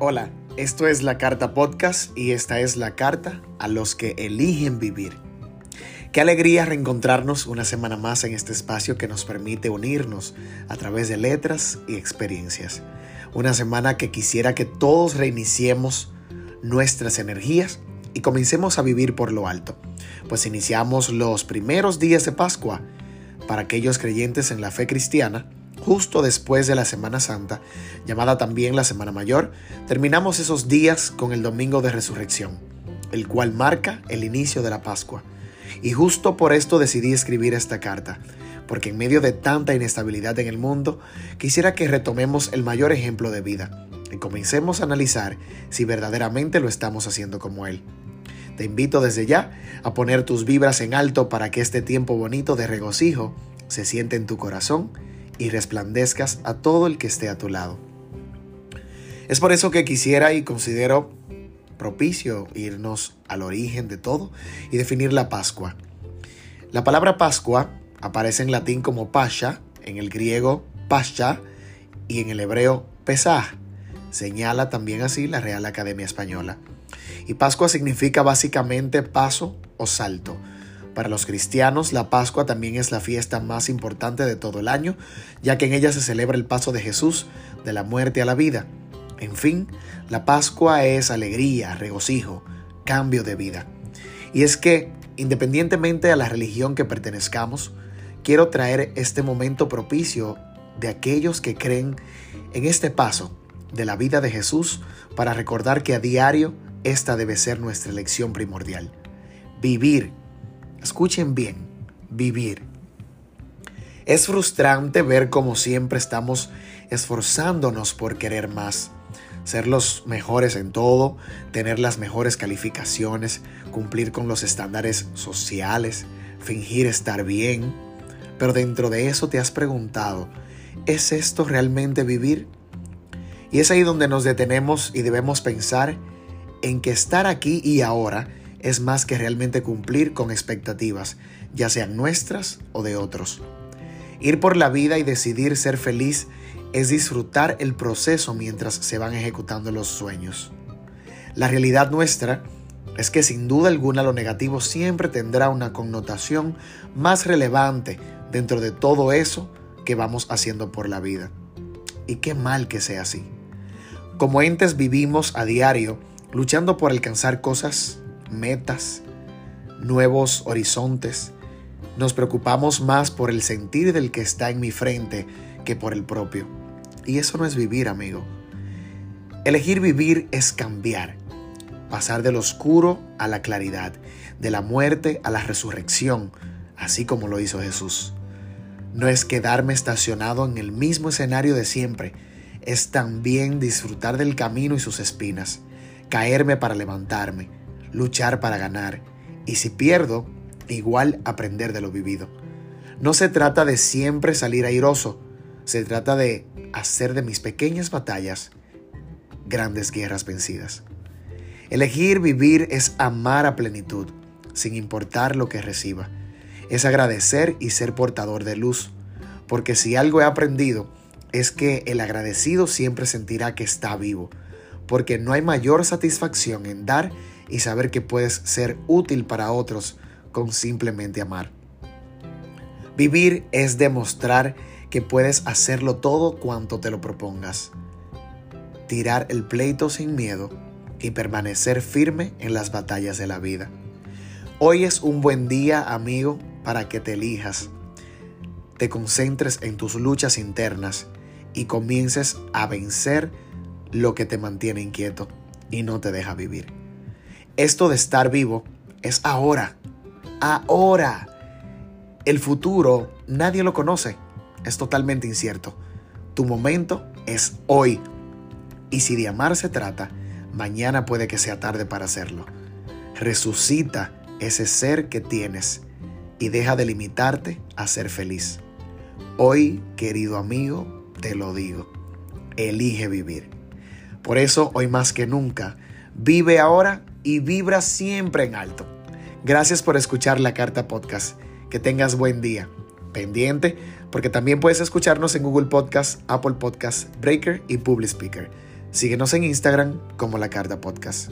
Hola, esto es la Carta Podcast y esta es la carta a los que eligen vivir. Qué alegría reencontrarnos una semana más en este espacio que nos permite unirnos a través de letras y experiencias. Una semana que quisiera que todos reiniciemos nuestras energías y comencemos a vivir por lo alto, pues iniciamos los primeros días de Pascua para aquellos creyentes en la fe cristiana justo después de la Semana Santa, llamada también la Semana Mayor, terminamos esos días con el Domingo de Resurrección, el cual marca el inicio de la Pascua. Y justo por esto decidí escribir esta carta, porque en medio de tanta inestabilidad en el mundo, quisiera que retomemos el mayor ejemplo de vida y comencemos a analizar si verdaderamente lo estamos haciendo como Él. Te invito desde ya a poner tus vibras en alto para que este tiempo bonito de regocijo se siente en tu corazón y resplandezcas a todo el que esté a tu lado. Es por eso que quisiera y considero propicio irnos al origen de todo y definir la Pascua. La palabra Pascua aparece en latín como Pascha, en el griego Pascha y en el hebreo Pesaj. Señala también así la Real Academia Española. Y Pascua significa básicamente paso o salto para los cristianos, la Pascua también es la fiesta más importante de todo el año, ya que en ella se celebra el paso de Jesús de la muerte a la vida. En fin, la Pascua es alegría, regocijo, cambio de vida. Y es que, independientemente a la religión que pertenezcamos, quiero traer este momento propicio de aquellos que creen en este paso de la vida de Jesús para recordar que a diario esta debe ser nuestra elección primordial. Vivir Escuchen bien, vivir. Es frustrante ver como siempre estamos esforzándonos por querer más, ser los mejores en todo, tener las mejores calificaciones, cumplir con los estándares sociales, fingir estar bien. Pero dentro de eso te has preguntado, ¿es esto realmente vivir? Y es ahí donde nos detenemos y debemos pensar en que estar aquí y ahora es más que realmente cumplir con expectativas, ya sean nuestras o de otros. Ir por la vida y decidir ser feliz es disfrutar el proceso mientras se van ejecutando los sueños. La realidad nuestra es que sin duda alguna lo negativo siempre tendrá una connotación más relevante dentro de todo eso que vamos haciendo por la vida. Y qué mal que sea así. Como entes vivimos a diario luchando por alcanzar cosas metas, nuevos horizontes. Nos preocupamos más por el sentir del que está en mi frente que por el propio. Y eso no es vivir, amigo. Elegir vivir es cambiar, pasar del oscuro a la claridad, de la muerte a la resurrección, así como lo hizo Jesús. No es quedarme estacionado en el mismo escenario de siempre, es también disfrutar del camino y sus espinas, caerme para levantarme, luchar para ganar y si pierdo, igual aprender de lo vivido. No se trata de siempre salir airoso, se trata de hacer de mis pequeñas batallas grandes guerras vencidas. Elegir vivir es amar a plenitud, sin importar lo que reciba. Es agradecer y ser portador de luz, porque si algo he aprendido es que el agradecido siempre sentirá que está vivo, porque no hay mayor satisfacción en dar y saber que puedes ser útil para otros con simplemente amar. Vivir es demostrar que puedes hacerlo todo cuanto te lo propongas. Tirar el pleito sin miedo y permanecer firme en las batallas de la vida. Hoy es un buen día, amigo, para que te elijas, te concentres en tus luchas internas y comiences a vencer lo que te mantiene inquieto y no te deja vivir. Esto de estar vivo es ahora. Ahora. El futuro nadie lo conoce. Es totalmente incierto. Tu momento es hoy. Y si de amar se trata, mañana puede que sea tarde para hacerlo. Resucita ese ser que tienes y deja de limitarte a ser feliz. Hoy, querido amigo, te lo digo. Elige vivir. Por eso, hoy más que nunca, vive ahora y vibra siempre en alto. Gracias por escuchar la Carta Podcast. Que tengas buen día. Pendiente, porque también puedes escucharnos en Google Podcast, Apple Podcast, Breaker y Public Speaker. Síguenos en Instagram como La Carta Podcast.